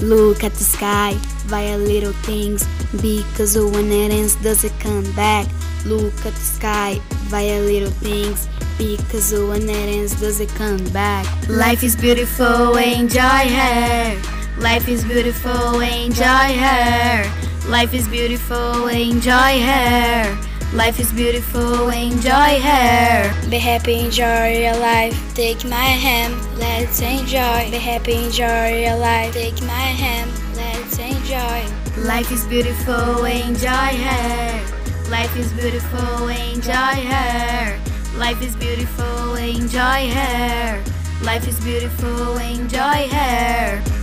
Look at the sky, via little things, because when it ends doesn't come back. Look at the sky, via little things, because when it ends doesn't come back. Life is beautiful, enjoy her. Life is beautiful, enjoy her. Life is beautiful, enjoy her. Life is beautiful, enjoy her. Be happy, enjoy your life. Take my hand, let's enjoy. Be happy, enjoy your life. Take my hand, let's enjoy. Life is beautiful, enjoy her. Life is beautiful, enjoy her. Life is beautiful, enjoy her. Life is beautiful, enjoy her.